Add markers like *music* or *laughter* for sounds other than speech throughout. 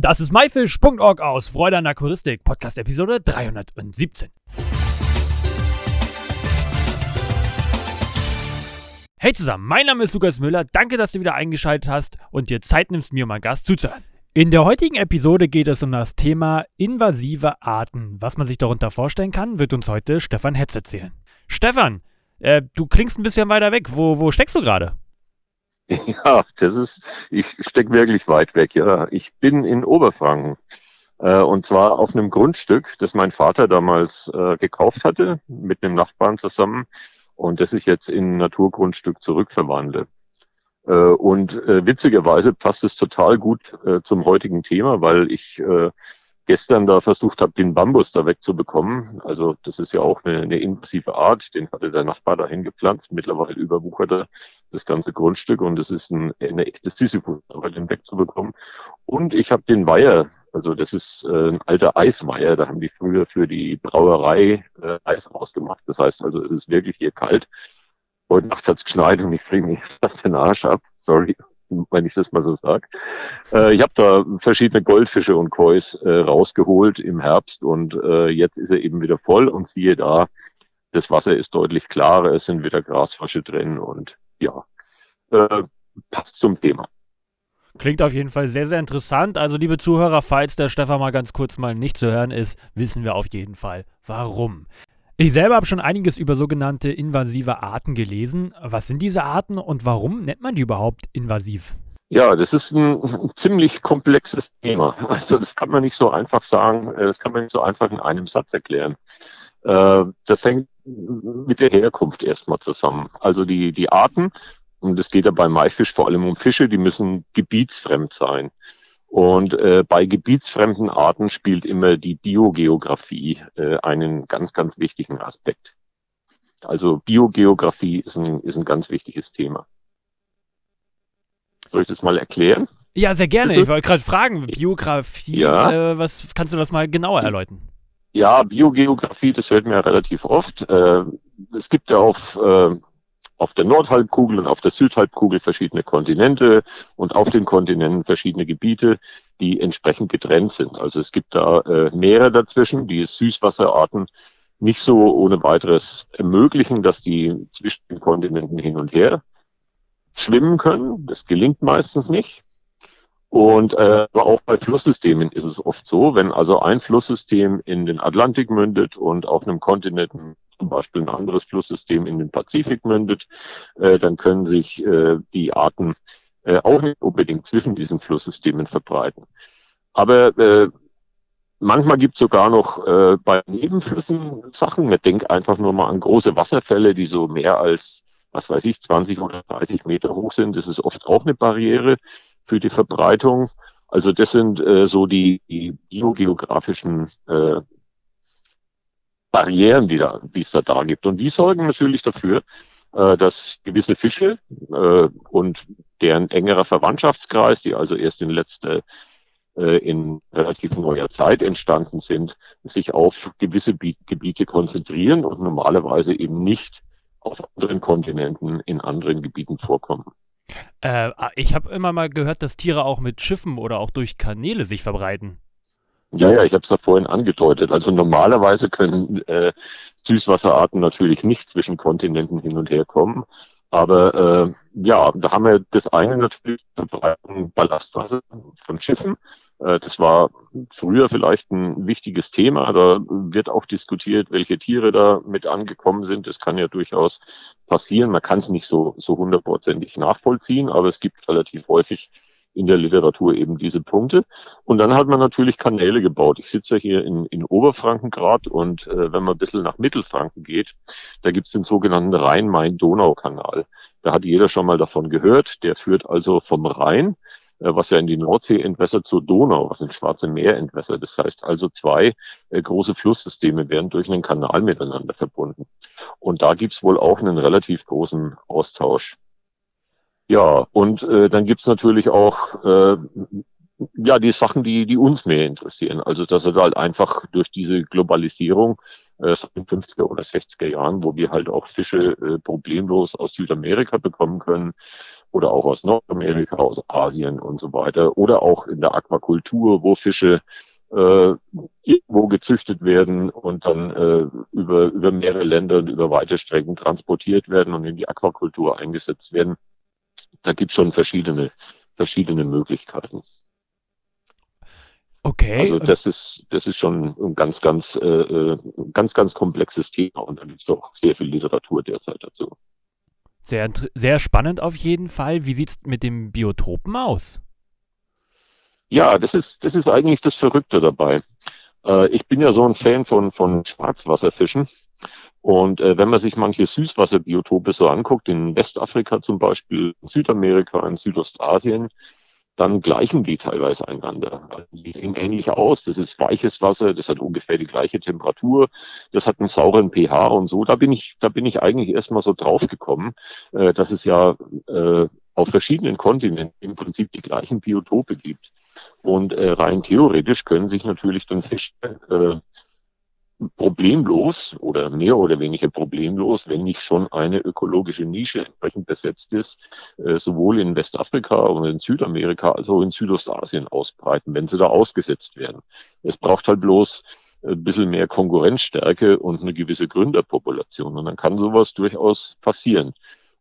Das ist myfish.org aus Freude an Aquaristik, Podcast Episode 317. Hey zusammen, mein Name ist Lukas Müller. Danke, dass du wieder eingeschaltet hast und dir Zeit nimmst, mir mal Gast zuzuhören. In der heutigen Episode geht es um das Thema invasive Arten. Was man sich darunter vorstellen kann, wird uns heute Stefan Hetz erzählen. Stefan, äh, du klingst ein bisschen weiter weg. Wo, wo steckst du gerade? *laughs* Ja, das ist, ich stecke wirklich weit weg, ja. Ich bin in Oberfranken. Äh, und zwar auf einem Grundstück, das mein Vater damals äh, gekauft hatte, mit einem Nachbarn zusammen und das ich jetzt in Naturgrundstück zurückverwandle. Äh, und äh, witzigerweise passt es total gut äh, zum heutigen Thema, weil ich äh, gestern da versucht habe, den Bambus da wegzubekommen. Also das ist ja auch eine, eine invasive Art, den hatte der Nachbar dahin gepflanzt. Mittlerweile überwuchert er das ganze Grundstück und es ist ein, eine echte Sisyphus-Arbeit, den wegzubekommen. Und ich habe den Weiher, also das ist äh, ein alter Eisweiher, da haben die früher für die Brauerei äh, Eis rausgemacht. Das heißt also, es ist wirklich hier kalt. Heute Nacht hat's geschneit und ich friere mich *laughs* fast den Arsch ab. Sorry wenn ich das mal so sage. Äh, ich habe da verschiedene Goldfische und Kois äh, rausgeholt im Herbst und äh, jetzt ist er eben wieder voll und siehe da, das Wasser ist deutlich klarer, es sind wieder Grasfrösche drin und ja, äh, passt zum Thema. Klingt auf jeden Fall sehr, sehr interessant. Also, liebe Zuhörer, falls der Stefan mal ganz kurz mal nicht zu hören ist, wissen wir auf jeden Fall, warum. Ich selber habe schon einiges über sogenannte invasive Arten gelesen. Was sind diese Arten und warum nennt man die überhaupt invasiv? Ja, das ist ein ziemlich komplexes Thema. Also das kann man nicht so einfach sagen, äh, das kann man nicht so einfach in einem Satz erklären. Äh, das hängt mit der Herkunft erstmal zusammen. Also die, die Arten, und es geht ja bei Maifisch vor allem um Fische, die müssen gebietsfremd sein. Und äh, bei gebietsfremden Arten spielt immer die Biogeografie äh, einen ganz, ganz wichtigen Aspekt. Also Biogeografie ist ein, ist ein ganz wichtiges Thema. Soll ich das mal erklären? Ja, sehr gerne. Ich wollte gerade fragen, Biografie, ja. äh, was kannst du das mal genauer erläutern? Ja, Biogeografie, das hört mir ja relativ oft. Äh, es gibt ja auf äh, auf der Nordhalbkugel und auf der Südhalbkugel verschiedene Kontinente und auf den Kontinenten verschiedene Gebiete, die entsprechend getrennt sind. Also es gibt da äh, Meere dazwischen, die Süßwasserarten nicht so ohne weiteres ermöglichen, dass die zwischen den Kontinenten hin und her schwimmen können. Das gelingt meistens nicht. Und äh, aber auch bei Flusssystemen ist es oft so, wenn also ein Flusssystem in den Atlantik mündet und auf einem Kontinent zum Beispiel ein anderes Flusssystem in den Pazifik mündet, äh, dann können sich äh, die Arten äh, auch nicht unbedingt zwischen diesen Flusssystemen verbreiten. Aber äh, manchmal gibt es sogar noch äh, bei Nebenflüssen Sachen. Man denkt einfach nur mal an große Wasserfälle, die so mehr als, was weiß ich, 20 oder 30 Meter hoch sind. Das ist oft auch eine Barriere für die Verbreitung. Also das sind äh, so die, die biogeografischen äh, Barrieren, die, da, die es da, da gibt. Und die sorgen natürlich dafür, äh, dass gewisse Fische äh, und deren engerer Verwandtschaftskreis, die also erst in letzter äh, in relativ neuer Zeit entstanden sind, sich auf gewisse Gebiete konzentrieren und normalerweise eben nicht auf anderen Kontinenten in anderen Gebieten vorkommen. Äh, ich habe immer mal gehört, dass Tiere auch mit Schiffen oder auch durch Kanäle sich verbreiten. Ja, ja, ich habe es ja vorhin angedeutet. Also normalerweise können äh, Süßwasserarten natürlich nicht zwischen Kontinenten hin und her kommen. Aber äh, ja, da haben wir das eine natürlich Verbreitung Ballastwasser von Schiffen. Äh, das war früher vielleicht ein wichtiges Thema. Da wird auch diskutiert, welche Tiere da mit angekommen sind. Das kann ja durchaus passieren. Man kann es nicht so so hundertprozentig nachvollziehen, aber es gibt relativ häufig in der Literatur eben diese Punkte. Und dann hat man natürlich Kanäle gebaut. Ich sitze ja hier in, in Oberfranken gerade und äh, wenn man ein bisschen nach Mittelfranken geht, da gibt es den sogenannten Rhein-Main-Donau-Kanal. Da hat jeder schon mal davon gehört. Der führt also vom Rhein, äh, was ja in die Nordsee entwässert, zur Donau, was ins Schwarze Meer entwässert. Das heißt also zwei äh, große Flusssysteme werden durch einen Kanal miteinander verbunden. Und da gibt's wohl auch einen relativ großen Austausch. Ja, und äh, dann gibt's natürlich auch äh, ja die Sachen, die, die uns mehr interessieren. Also dass er halt einfach durch diese Globalisierung äh, seit den 50er oder 60er Jahren, wo wir halt auch Fische äh, problemlos aus Südamerika bekommen können, oder auch aus Nordamerika, aus Asien und so weiter. Oder auch in der Aquakultur, wo Fische äh, irgendwo gezüchtet werden und dann äh, über, über mehrere Länder und über weite Strecken transportiert werden und in die Aquakultur eingesetzt werden. Da gibt es schon verschiedene, verschiedene Möglichkeiten. Okay. Also das ist, das ist schon ein ganz, ganz, äh, äh ganz, ganz komplexes Thema und da gibt es auch sehr viel Literatur derzeit dazu. Sehr, sehr spannend auf jeden Fall. Wie sieht es mit dem Biotopen aus? Ja, das ist, das ist eigentlich das Verrückte dabei. Äh, ich bin ja so ein Fan von, von Schwarzwasserfischen. Und äh, wenn man sich manche Süßwasserbiotope so anguckt, in Westafrika zum Beispiel, in Südamerika, in Südostasien, dann gleichen die teilweise einander. Also die sehen ähnlich aus. Das ist weiches Wasser, das hat ungefähr die gleiche Temperatur, das hat einen sauren pH und so. Da bin ich, da bin ich eigentlich erstmal so drauf gekommen, äh, dass es ja äh, auf verschiedenen Kontinenten im Prinzip die gleichen Biotope gibt. Und äh, rein theoretisch können sich natürlich dann Fische äh, problemlos oder mehr oder weniger problemlos, wenn nicht schon eine ökologische Nische entsprechend besetzt ist, äh, sowohl in Westafrika und in Südamerika als auch in Südostasien ausbreiten, wenn sie da ausgesetzt werden. Es braucht halt bloß ein bisschen mehr Konkurrenzstärke und eine gewisse Gründerpopulation. Und dann kann sowas durchaus passieren.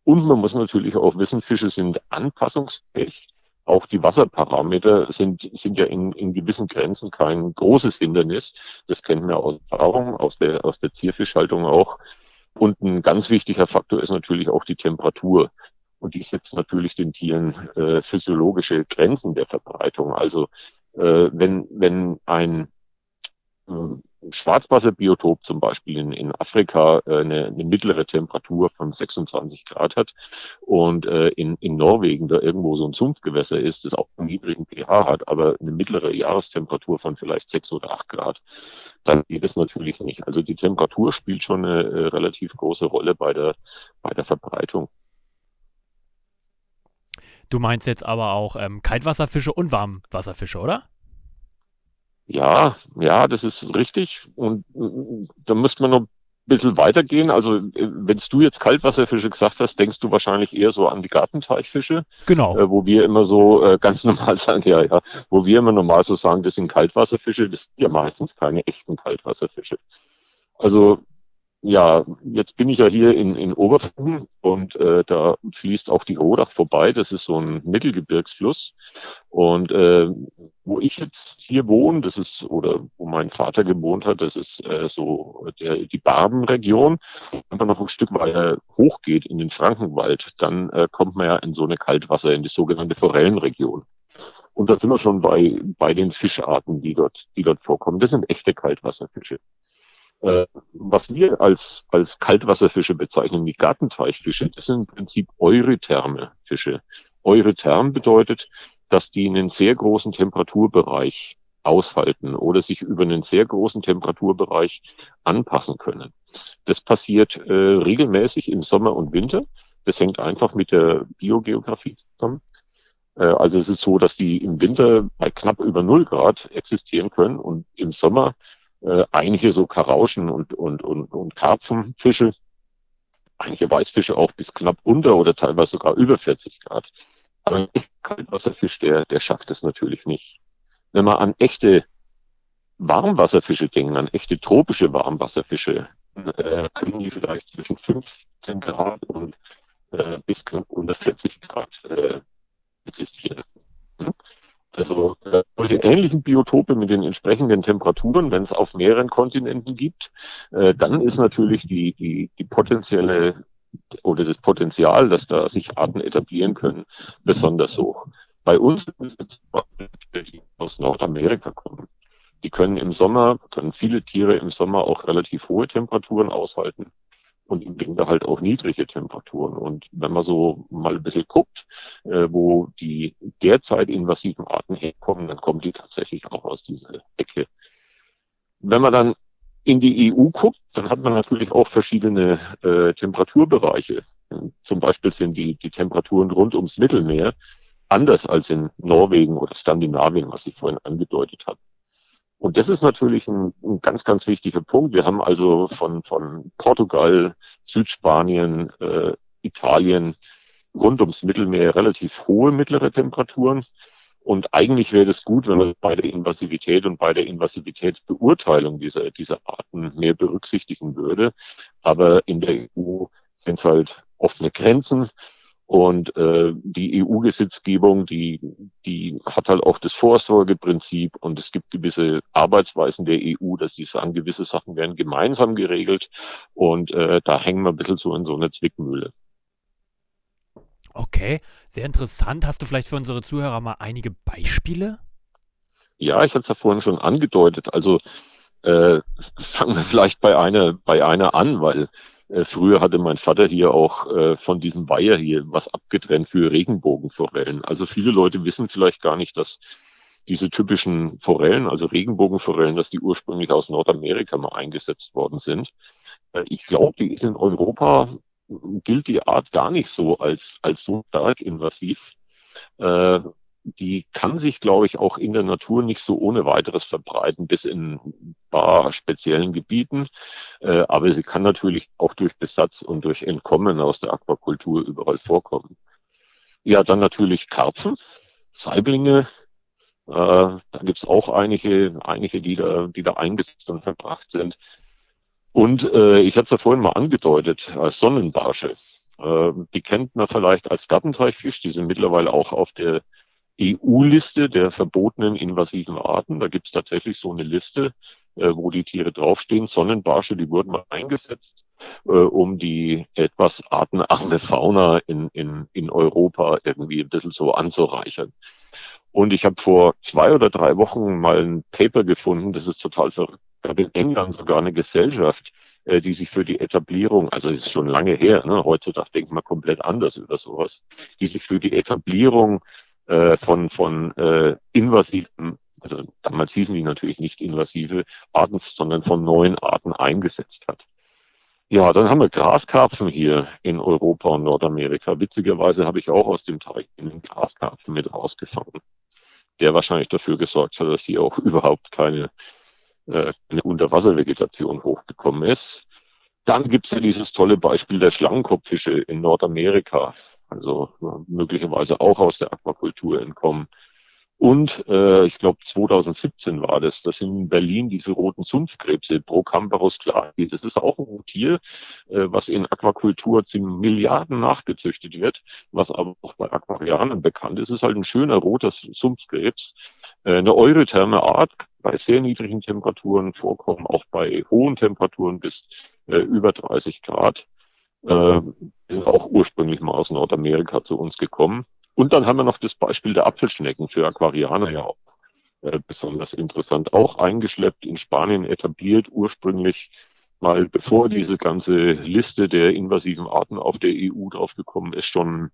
Und man muss natürlich auch wissen, Fische sind anpassungsfähig auch die Wasserparameter sind, sind ja in, in gewissen Grenzen kein großes Hindernis. Das kennen wir aus Erfahrung, aus der, aus der Zierfischhaltung auch. Und ein ganz wichtiger Faktor ist natürlich auch die Temperatur. Und die setzt natürlich den Tieren äh, physiologische Grenzen der Verbreitung. Also äh, wenn, wenn ein Schwarzwasserbiotop zum Beispiel in, in Afrika äh, eine, eine mittlere Temperatur von 26 Grad hat und äh, in, in Norwegen da irgendwo so ein Sumpfgewässer ist, das auch einen niedrigen pH hat, aber eine mittlere Jahrestemperatur von vielleicht 6 oder 8 Grad, dann geht es natürlich nicht. Also die Temperatur spielt schon eine äh, relativ große Rolle bei der, bei der Verbreitung. Du meinst jetzt aber auch ähm, Kaltwasserfische und Warmwasserfische, oder? Ja, ja, das ist richtig. Und da müsste man noch ein bisschen weitergehen. Also, äh, wenn du jetzt Kaltwasserfische gesagt hast, denkst du wahrscheinlich eher so an die Gartenteichfische. Genau. Äh, wo wir immer so äh, ganz *laughs* normal sagen, ja, ja, wo wir immer normal so sagen, das sind Kaltwasserfische, das sind ja meistens keine echten Kaltwasserfische. Also ja, jetzt bin ich ja hier in, in Oberfranken und äh, da fließt auch die Rodach vorbei. Das ist so ein Mittelgebirgsfluss. Und äh, wo ich jetzt hier wohne, das ist, oder wo mein Vater gewohnt hat, das ist äh, so der, die Barbenregion. Wenn man noch ein Stück weiter hochgeht in den Frankenwald, dann äh, kommt man ja in so eine Kaltwasser, in die sogenannte Forellenregion. Und da sind wir schon bei, bei den Fischarten, die dort, die dort vorkommen. Das sind echte Kaltwasserfische. Äh, was wir als, als Kaltwasserfische bezeichnen, die Gartenteichfische, das sind im Prinzip eurytherme Fische. Eurytherm bedeutet, dass die einen sehr großen Temperaturbereich aushalten oder sich über einen sehr großen Temperaturbereich anpassen können. Das passiert äh, regelmäßig im Sommer und Winter. Das hängt einfach mit der Biogeografie zusammen. Äh, also es ist so, dass die im Winter bei knapp über null Grad existieren können und im Sommer äh, einige so Karauschen und, und, und, und Karpfenfische, einige Weißfische auch bis knapp unter oder teilweise sogar über 40 Grad. Aber ein Kaltwasserfisch, der, der schafft es natürlich nicht. Wenn man an echte Warmwasserfische denken, an echte tropische Warmwasserfische, äh, können die vielleicht zwischen 15 Grad und äh, bis knapp unter 40 Grad äh, existieren. Also äh, solche ähnlichen Biotope mit den entsprechenden Temperaturen, wenn es auf mehreren Kontinenten gibt, äh, dann ist natürlich die, die, die potenzielle oder das Potenzial, dass da sich Arten etablieren können, besonders hoch. Bei uns sind es die aus Nordamerika kommen. Die können im Sommer, können viele Tiere im Sommer auch relativ hohe Temperaturen aushalten und im Winter halt auch niedrige Temperaturen. Und wenn man so mal ein bisschen guckt, äh, wo die derzeit invasiven Arten herkommen, dann kommen die tatsächlich auch aus dieser Ecke. Wenn man dann in die EU guckt, dann hat man natürlich auch verschiedene äh, Temperaturbereiche. Zum Beispiel sind die, die Temperaturen rund ums Mittelmeer anders als in Norwegen oder Skandinavien, was ich vorhin angedeutet habe. Und das ist natürlich ein, ein, ganz, ganz wichtiger Punkt. Wir haben also von, von Portugal, Südspanien, äh, Italien rund ums Mittelmeer relativ hohe mittlere Temperaturen. Und eigentlich wäre das gut, wenn man bei der Invasivität und bei der Invasivitätsbeurteilung dieser, dieser Arten mehr berücksichtigen würde. Aber in der EU sind es halt offene Grenzen. Und äh, die EU-Gesetzgebung, die, die hat halt auch das Vorsorgeprinzip und es gibt gewisse Arbeitsweisen der EU, dass sie sagen, gewisse Sachen werden gemeinsam geregelt und äh, da hängen wir ein bisschen so in so einer Zwickmühle. Okay, sehr interessant. Hast du vielleicht für unsere Zuhörer mal einige Beispiele? Ja, ich hatte es ja vorhin schon angedeutet. Also äh, *laughs* fangen wir vielleicht bei einer, bei einer an, weil äh, früher hatte mein Vater hier auch äh, von diesem Weiher hier was abgetrennt für Regenbogenforellen. Also viele Leute wissen vielleicht gar nicht, dass diese typischen Forellen, also Regenbogenforellen, dass die ursprünglich aus Nordamerika mal eingesetzt worden sind. Äh, ich glaube, die ist in Europa, gilt die Art gar nicht so als, als so stark invasiv. Äh, die kann sich, glaube ich, auch in der Natur nicht so ohne weiteres verbreiten, bis in ein paar speziellen Gebieten. Äh, aber sie kann natürlich auch durch Besatz und durch Entkommen aus der Aquakultur überall vorkommen. Ja, dann natürlich Karpfen, Saiblinge. Äh, da gibt's auch einige, einige, die da, die da eingesetzt und verbracht sind. Und äh, ich hatte es ja vorhin mal angedeutet, als Sonnenbarsche. Äh, die kennt man vielleicht als Gartenteichfisch. Die sind mittlerweile auch auf der EU-Liste der verbotenen invasiven Arten. Da gibt es tatsächlich so eine Liste, äh, wo die Tiere draufstehen. Sonnenbarsche, die wurden mal eingesetzt, äh, um die etwas artenarme Fauna in, in, in Europa irgendwie ein bisschen so anzureichern. Und ich habe vor zwei oder drei Wochen mal ein Paper gefunden, das ist total verrückt. gab in England sogar eine Gesellschaft, äh, die sich für die Etablierung, also das ist schon lange her, ne, heutzutage denkt man komplett anders über sowas, die sich für die Etablierung äh, von, von äh, invasiven, also damals hießen die natürlich nicht invasive Arten, sondern von neuen Arten eingesetzt hat. Ja, dann haben wir Graskarpfen hier in Europa und Nordamerika. Witzigerweise habe ich auch aus dem Teich einen Graskarpfen mit rausgefangen, der wahrscheinlich dafür gesorgt hat, dass hier auch überhaupt keine, äh, eine Unterwasservegetation hochgekommen ist. Dann gibt es ja dieses tolle Beispiel der Schlangenkopffische in Nordamerika also möglicherweise auch aus der Aquakultur entkommen. Und äh, ich glaube 2017 war das, das sind in Berlin diese roten Sumpfkrebse, Procambarus clari. Das ist auch ein Tier, äh, was in Aquakultur ziemlich Milliarden nachgezüchtet wird, was aber auch bei Aquarianern bekannt ist. Es ist halt ein schöner roter Sumpfkrebs, äh, eine eurytherme Art, bei sehr niedrigen Temperaturen vorkommen, auch bei hohen Temperaturen bis äh, über 30 Grad äh, sind auch ursprünglich mal aus Nordamerika zu uns gekommen. Und dann haben wir noch das Beispiel der Apfelschnecken für Aquarianer ja auch äh, besonders interessant. Auch eingeschleppt in Spanien etabliert, ursprünglich mal bevor diese ganze Liste der invasiven Arten auf der EU draufgekommen ist, schon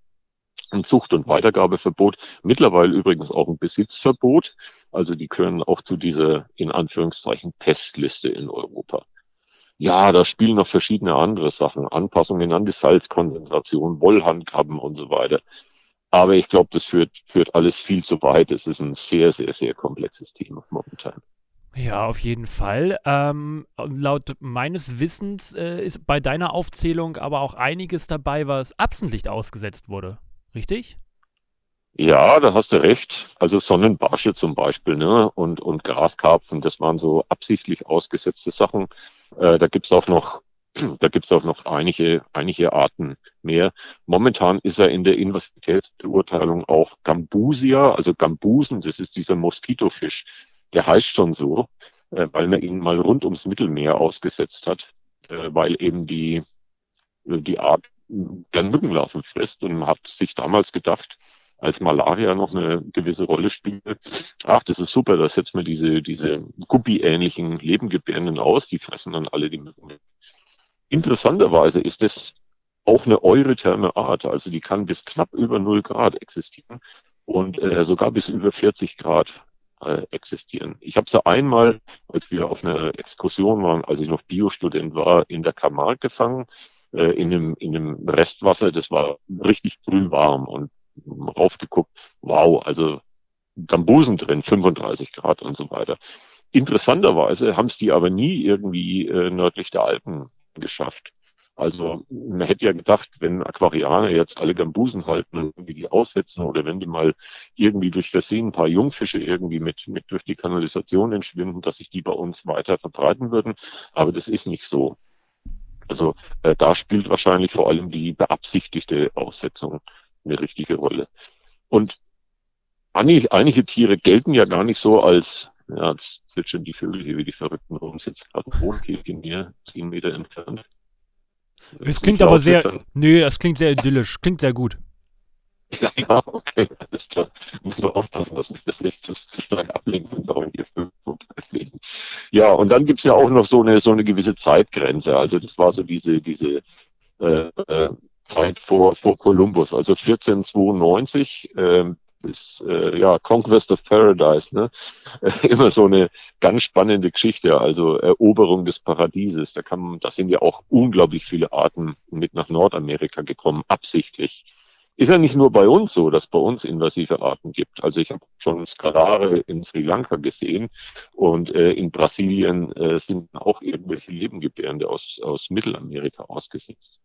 ein Zucht- und Weitergabeverbot, mittlerweile übrigens auch ein Besitzverbot. Also die können auch zu dieser in Anführungszeichen Pestliste in Europa. Ja, da spielen noch verschiedene andere Sachen, Anpassungen an die Salzkonzentration, Wollhandkrabben und so weiter. Aber ich glaube, das führt, führt alles viel zu weit. Es ist ein sehr, sehr, sehr komplexes Thema momentan. Ja, auf jeden Fall. Ähm, laut meines Wissens äh, ist bei deiner Aufzählung aber auch einiges dabei, was absichtlich ausgesetzt wurde. Richtig? Ja, da hast du recht. Also Sonnenbarsche zum Beispiel, ne? Und, und Graskarpfen, das waren so absichtlich ausgesetzte Sachen. Äh, da gibt's auch noch, *clears throat* da gibt's auch noch einige, einige Arten mehr. Momentan ist er in der Invasivitätsbeurteilung auch Gambusia, also Gambusen, das ist dieser Moskitofisch. Der heißt schon so, äh, weil man ihn mal rund ums Mittelmeer ausgesetzt hat, äh, weil eben die, die Art gern Mückenlarven frisst und man hat sich damals gedacht, als Malaria noch eine gewisse Rolle spielt. Ach, das ist super, da setzt man diese, diese Guppi-ähnlichen Lebengebärenden aus, die fressen dann alle die Mücken. Interessanterweise ist das auch eine eurytherme Art, also die kann bis knapp über 0 Grad existieren und äh, sogar bis über 40 Grad äh, existieren. Ich habe sie einmal, als wir auf einer Exkursion waren, als ich noch Biostudent war, in der Camargue gefangen, äh, in, einem, in einem Restwasser, das war richtig brühwarm und raufgeguckt, wow, also Gambusen drin, 35 Grad und so weiter. Interessanterweise haben es die aber nie irgendwie äh, nördlich der Alpen geschafft. Also man hätte ja gedacht, wenn Aquarianer jetzt alle Gambusen halten und irgendwie die aussetzen oder wenn die mal irgendwie durch Versehen ein paar Jungfische irgendwie mit, mit durch die Kanalisation entschwinden, dass sich die bei uns weiter verbreiten würden. Aber das ist nicht so. Also äh, da spielt wahrscheinlich vor allem die beabsichtigte Aussetzung eine richtige Rolle. Und einige, Tiere gelten ja gar nicht so als, ja, jetzt zwitschern die Vögel hier wie die Verrückten rum, sitzt gerade ein Rotkehlchen hier, zehn Meter entfernt. Es klingt aber sehr, nö, es klingt sehr idyllisch, klingt sehr gut. Ja, *laughs* ja, okay, alles klar. Muss nur aufpassen, dass nicht das Licht zu stark ablenkt und auch in die Vögel fliegen. Ja, und dann gibt's ja auch noch so eine, so eine gewisse Zeitgrenze. Also das war so diese, diese äh, äh, Zeit vor, vor Columbus, also 1492 äh, bis äh, ja, Conquest of Paradise, ne? *laughs* immer so eine ganz spannende Geschichte, also Eroberung des Paradieses. Da kann, da sind ja auch unglaublich viele Arten mit nach Nordamerika gekommen, absichtlich. Ist ja nicht nur bei uns so, dass bei uns invasive Arten gibt. Also ich habe schon Skalare in Sri Lanka gesehen und äh, in Brasilien äh, sind auch irgendwelche Lebengebärende aus, aus Mittelamerika ausgesetzt.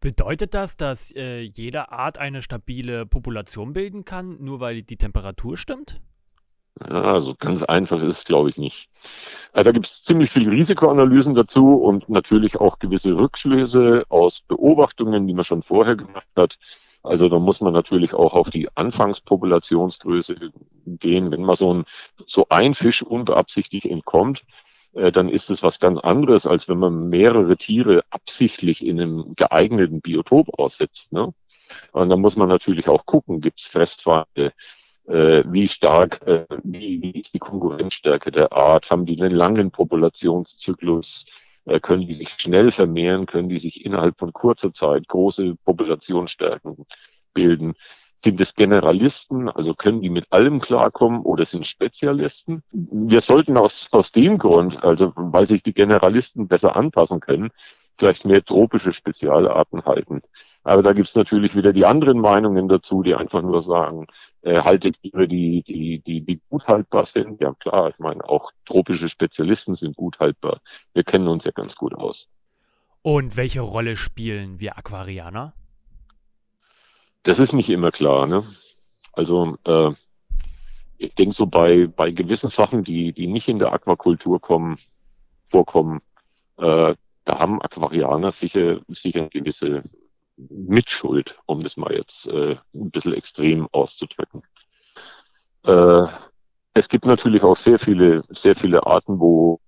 Bedeutet das, dass äh, jede Art eine stabile Population bilden kann, nur weil die Temperatur stimmt? Ja, also ganz einfach ist es, glaube ich, nicht. Also da gibt es ziemlich viele Risikoanalysen dazu und natürlich auch gewisse Rückschlüsse aus Beobachtungen, die man schon vorher gemacht hat. Also da muss man natürlich auch auf die Anfangspopulationsgröße gehen. Wenn man so ein, so ein Fisch unbeabsichtigt entkommt, äh, dann ist es was ganz anderes, als wenn man mehrere Tiere absichtlich in einem geeigneten Biotop aussetzt. Ne? Und dann muss man natürlich auch gucken, gibt es Fressfeinde, äh, wie stark, äh, wie, wie ist die Konkurrenzstärke der Art, haben die einen langen Populationszyklus, äh, können die sich schnell vermehren, können die sich innerhalb von kurzer Zeit große Populationsstärken bilden. Sind es Generalisten, also können die mit allem klarkommen oder sind Spezialisten? Wir sollten aus, aus dem Grund, also weil sich die Generalisten besser anpassen können, vielleicht mehr tropische Spezialarten halten. Aber da gibt's natürlich wieder die anderen Meinungen dazu, die einfach nur sagen, äh, haltet Tiere, die, die, die, die gut haltbar sind. Ja klar, ich meine, auch tropische Spezialisten sind gut haltbar. Wir kennen uns ja ganz gut aus. Und welche Rolle spielen wir Aquarianer? Das ist nicht immer klar. Ne? Also äh, ich denke so bei, bei gewissen Sachen, die, die nicht in der Aquakultur kommen, vorkommen, äh, da haben Aquarianer sicher, sicher eine gewisse Mitschuld, um das mal jetzt äh, ein bisschen extrem auszudrücken. Äh, es gibt natürlich auch sehr viele, sehr viele Arten, wo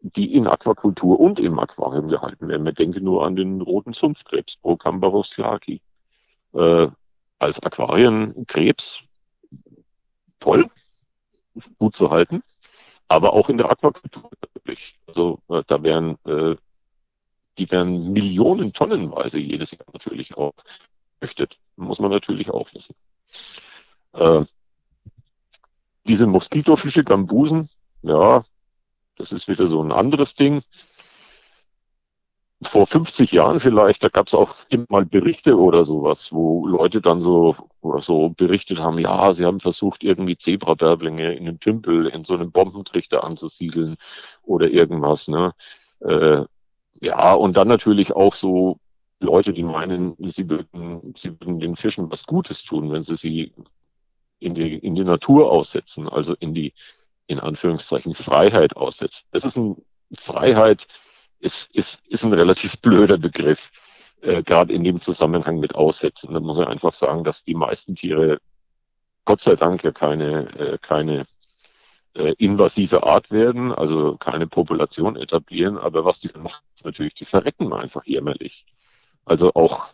die in Aquakultur und im Aquarium gehalten werden. Man denke nur an den roten Sumpfkrebs, Procambarus laki. Äh, als Aquarienkrebs toll, gut zu halten, aber auch in der Aquakultur natürlich. Also äh, da werden äh, die werden Millionen tonnenweise jedes Jahr natürlich auch möchtet. Muss man natürlich auch wissen. Äh, diese Moskitofische, Gambusen, ja, das ist wieder so ein anderes Ding vor 50 Jahren vielleicht, da gab es auch immer mal Berichte oder sowas, wo Leute dann so, so berichtet haben, ja, sie haben versucht, irgendwie Zebrabärblinge in einem Tümpel, in so einem Bombentrichter anzusiedeln oder irgendwas. Ne? Äh, ja, und dann natürlich auch so Leute, die meinen, sie würden, sie würden den Fischen was Gutes tun, wenn sie sie in die, in die Natur aussetzen, also in die, in Anführungszeichen, Freiheit aussetzen. Das ist eine Freiheit, ist, ist, ist ein relativ blöder Begriff, äh, gerade in dem Zusammenhang mit Aussetzen. Da muss ich einfach sagen, dass die meisten Tiere Gott sei Dank ja keine, äh, keine äh, invasive Art werden, also keine Population etablieren, aber was die dann machen, ist natürlich, die verrecken einfach jämmerlich. Also auch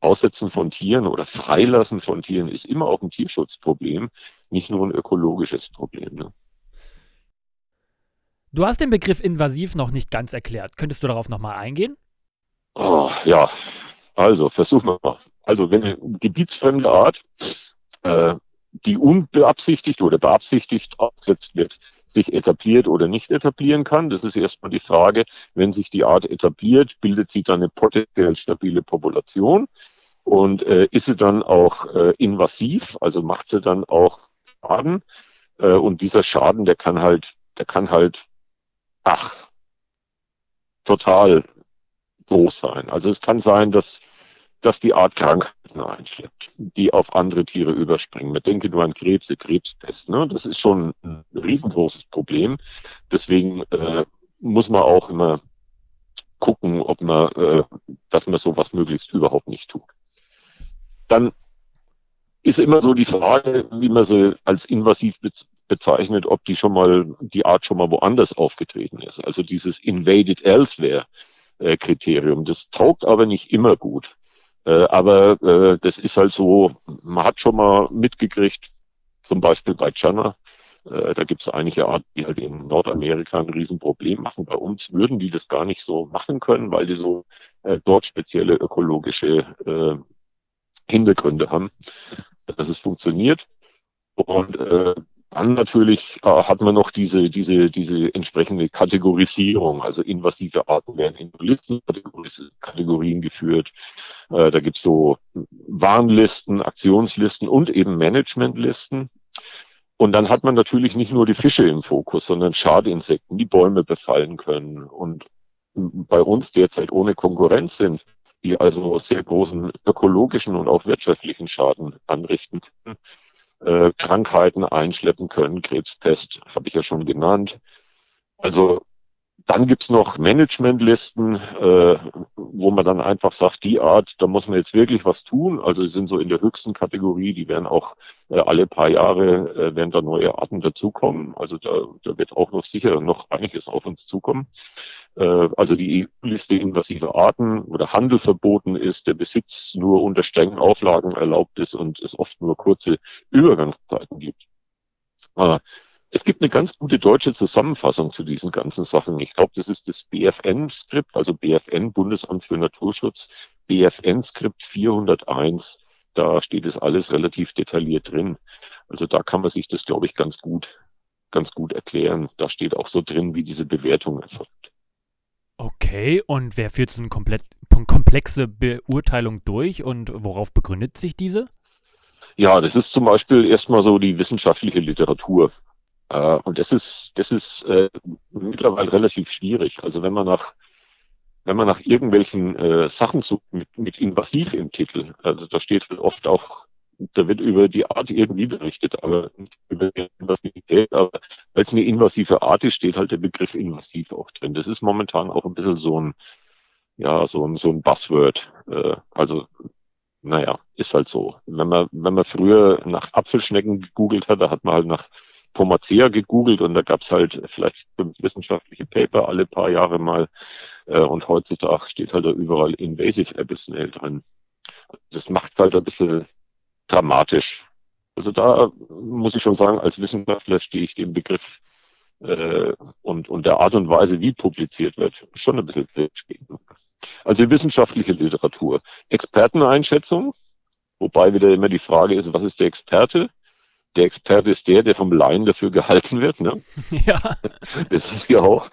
Aussetzen von Tieren oder Freilassen von Tieren ist immer auch ein Tierschutzproblem, nicht nur ein ökologisches Problem. Ne? Du hast den Begriff invasiv noch nicht ganz erklärt. Könntest du darauf nochmal eingehen? Oh, ja, also versuchen wir mal. Also wenn eine gebietsfremde Art, äh, die unbeabsichtigt oder beabsichtigt ausgesetzt wird, sich etabliert oder nicht etablieren kann, das ist erstmal die Frage, wenn sich die Art etabliert, bildet sie dann eine potenziell stabile Population und äh, ist sie dann auch äh, invasiv, also macht sie dann auch Schaden äh, und dieser Schaden, der kann halt, der kann halt ach, total groß sein. Also es kann sein, dass, dass die Art Krankheiten einschleppt, die auf andere Tiere überspringen. Man denke nur an Krebse, Krebspest. Ne? Das ist schon ein riesengroßes Problem. Deswegen äh, muss man auch immer gucken, ob man, äh, dass man sowas möglichst überhaupt nicht tut. Dann ist immer so die Frage, wie man sie als invasiv bezeichnet, ob die schon mal, die Art schon mal woanders aufgetreten ist. Also dieses Invaded Elsewhere äh, Kriterium. Das taugt aber nicht immer gut. Äh, aber äh, das ist halt so, man hat schon mal mitgekriegt, zum Beispiel bei Chana, äh, da gibt es einige Arten, die halt in Nordamerika ein Riesenproblem machen. Bei uns würden die das gar nicht so machen können, weil die so dort spezielle ökologische Hintergründe haben, dass es funktioniert. Und äh, dann natürlich äh, hat man noch diese, diese, diese entsprechende Kategorisierung. Also invasive Arten werden in Listenkategorien geführt. Äh, da gibt's so Warnlisten, Aktionslisten und eben Managementlisten. Und dann hat man natürlich nicht nur die Fische im Fokus, sondern Schadinsekten, die Bäume befallen können und bei uns derzeit ohne Konkurrenz sind, die also sehr großen ökologischen und auch wirtschaftlichen Schaden anrichten können äh, Krankheiten einschleppen können. Krebspest habe ich ja schon genannt. Also dann gibt's noch Managementlisten, äh, wo man dann einfach sagt, die Art, da muss man jetzt wirklich was tun. Also die sind so in der höchsten Kategorie, die werden auch äh, alle paar Jahre äh, werden da neue Arten dazukommen. Also da, da wird auch noch sicher noch einiges auf uns zukommen. Äh, also die EU-Liste invasiver Arten, wo der Handel verboten ist, der Besitz nur unter strengen Auflagen erlaubt ist und es oft nur kurze Übergangszeiten gibt. Äh, es gibt eine ganz gute deutsche Zusammenfassung zu diesen ganzen Sachen. Ich glaube, das ist das BFN-Skript, also BFN, Bundesamt für Naturschutz, BFN-Skript 401. Da steht es alles relativ detailliert drin. Also da kann man sich das, glaube ich, ganz gut, ganz gut erklären. Da steht auch so drin, wie diese Bewertung erfolgt. Okay, und wer führt so eine komplett, komplexe Beurteilung durch und worauf begründet sich diese? Ja, das ist zum Beispiel erstmal so die wissenschaftliche Literatur. Äh, und das ist, das ist äh, mittlerweile relativ schwierig. Also wenn man nach, wenn man nach irgendwelchen äh, Sachen sucht mit, mit invasiv im Titel, also da steht oft auch, da wird über die Art irgendwie berichtet, aber nicht über die Invasivität. Aber weil es eine invasive Art ist, steht halt der Begriff invasiv auch drin. Das ist momentan auch ein bisschen so ein, ja, so ein, so ein Buzzword. Äh, also naja, ist halt so. Wenn man, wenn man früher nach Apfelschnecken gegoogelt hat, da hat man halt nach Pomacea gegoogelt und da gab es halt vielleicht fünf wissenschaftliche Paper alle paar Jahre mal. Äh, und heutzutage steht halt da überall Invasive Abyssal drin. Das macht halt ein bisschen dramatisch. Also da muss ich schon sagen, als Wissenschaftler stehe ich dem Begriff äh, und, und der Art und Weise, wie publiziert wird, schon ein bisschen kritisch gegenüber. Also wissenschaftliche Literatur. Experteneinschätzung, wobei wieder immer die Frage ist, was ist der Experte? der Experte ist der, der vom Laien dafür gehalten wird. Ne? *laughs* Ja. *laughs* Das ist ja auch.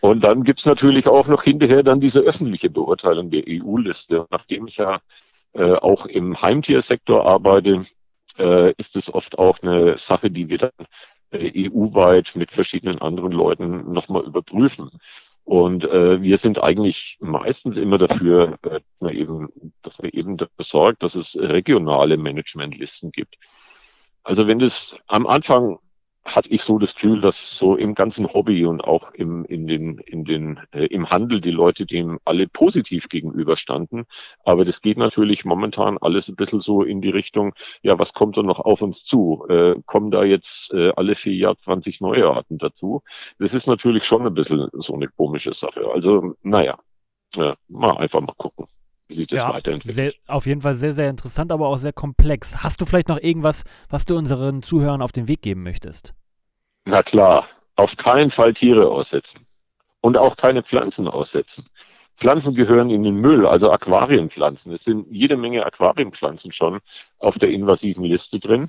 Und dann gibt's natürlich auch noch hinterher dann diese öffentliche Beurteilung der EU-Liste. Nachdem ich ja äh, auch im Heimtiersektor arbeite, äh, ist es oft auch eine Sache, die wir dann äh, EU-weit mit verschiedenen anderen Leuten nochmal überprüfen. Und äh, wir sind eigentlich meistens immer dafür, äh, dass, man eben, dass man eben dafür sorgt, dass es regionale Managementlisten gibt. Also wenn das am Anfang hatte ich so das Gefühl, dass so im ganzen Hobby und auch im, in den, in den, äh, im Handel die Leute dem alle positiv gegenüberstanden. Aber das geht natürlich momentan alles ein bisschen so in die Richtung, ja, was kommt da noch auf uns zu? Äh, kommen da jetzt äh, alle vier Jahre 20 neue Arten dazu? Das ist natürlich schon ein bisschen so eine komische Sache. Also, naja, äh, mal einfach mal gucken wie sich das ja, weiterentwickelt. Sehr, auf jeden Fall sehr, sehr interessant, aber auch sehr komplex. Hast du vielleicht noch irgendwas, was du unseren Zuhörern auf den Weg geben möchtest? Na klar, auf keinen Fall Tiere aussetzen und auch keine Pflanzen aussetzen. Pflanzen gehören in den Müll, also Aquarienpflanzen. Es sind jede Menge Aquarienpflanzen schon auf der invasiven Liste drin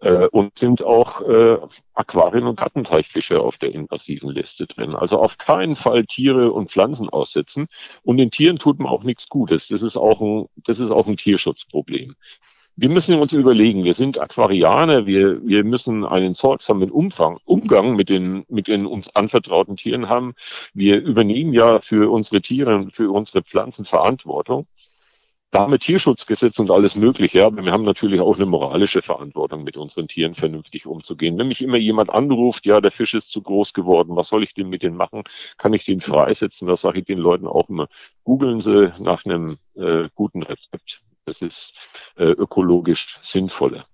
äh, und sind auch äh, Aquarien- und Gattenteichfische auf der invasiven Liste drin. Also auf keinen Fall Tiere und Pflanzen aussetzen. Und den Tieren tut man auch nichts Gutes. Das ist auch ein, das ist auch ein Tierschutzproblem. wir müssen uns überlegen, wir sind Aquarianer, wir, wir müssen einen sorgsamen Umfang, Umgang mit den, mit den uns anvertrauten Tieren haben. Wir übernehmen ja für unsere Tiere und für unsere Pflanzen Verantwortung. Da haben wir Tierschutzgesetz und alles Mögliche, aber wir haben natürlich auch eine moralische Verantwortung, mit unseren Tieren vernünftig umzugehen. Wenn mich immer jemand anruft, ja, der Fisch ist zu groß geworden, was soll ich denn mit dem machen? Kann ich den freisetzen? Da sage ich den Leuten auch immer, googeln Sie nach einem äh, guten Rezept. Das ist äh, ökologisch sinnvoller.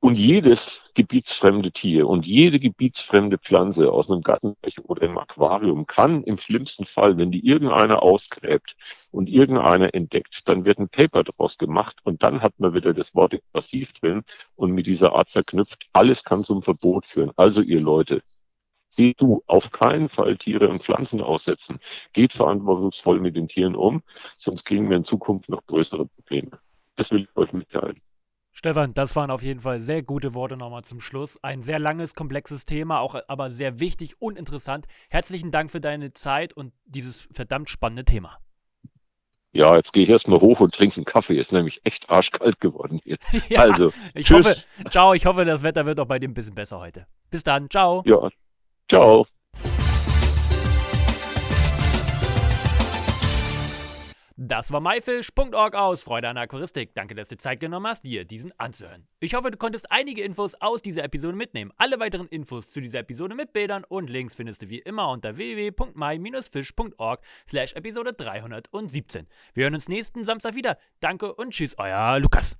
Und jedes gebietsfremde Tier und jede gebietsfremde Pflanze aus einem Gartenbecher oder im Aquarium kann im schlimmsten Fall, wenn die irgendeiner ausgräbt und irgendeiner entdeckt, dann wird ein Paper daraus gemacht und dann hat man wieder das Wort invasiv drin und mit dieser Art verknüpft, alles kann zum Verbot führen. Also ihr Leute, seht du auf keinen Fall Tiere und Pflanzen aussetzen. Geht verantwortungsvoll mit den Tieren um, sonst kriegen wir in Zukunft noch größere Probleme. Das will ich euch mitteilen. Stefan, das waren auf jeden Fall sehr gute Worte nochmal zum Schluss. Ein sehr langes, komplexes Thema, auch aber sehr wichtig und interessant. Herzlichen Dank für deine Zeit und dieses verdammt spannende Thema. Ja, jetzt gehe ich erstmal hoch und trinke einen Kaffee. Ist nämlich echt arschkalt geworden hier. *laughs* ja, also, ich tschüss. hoffe, ciao, ich hoffe, das Wetter wird auch bei dir ein bisschen besser heute. Bis dann, ciao. Ja, ciao. Das war myfish.org aus Freude an Aquaristik. Danke, dass du Zeit genommen hast, dir diesen anzuhören. Ich hoffe, du konntest einige Infos aus dieser Episode mitnehmen. Alle weiteren Infos zu dieser Episode mit Bildern und Links findest du wie immer unter www.my-fish.org slash Episode 317. Wir hören uns nächsten Samstag wieder. Danke und tschüss, euer Lukas.